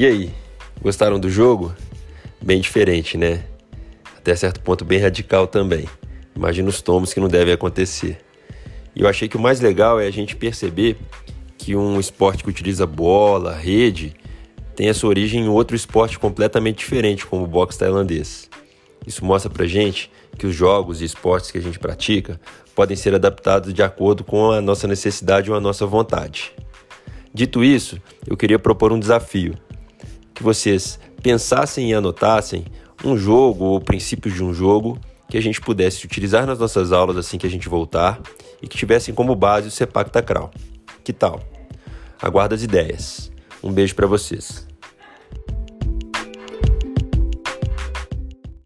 E aí, gostaram do jogo? Bem diferente, né? Até certo ponto bem radical também. Imagina os tomos que não devem acontecer. E eu achei que o mais legal é a gente perceber que um esporte que utiliza bola, rede, tem a sua origem em outro esporte completamente diferente, como o boxe tailandês. Isso mostra pra gente que os jogos e esportes que a gente pratica podem ser adaptados de acordo com a nossa necessidade ou a nossa vontade. Dito isso, eu queria propor um desafio: que vocês pensassem e anotassem um jogo ou princípios de um jogo que a gente pudesse utilizar nas nossas aulas assim que a gente voltar e que tivessem como base o Sepak Takraw. Que tal? Aguardo as ideias. Um beijo para vocês.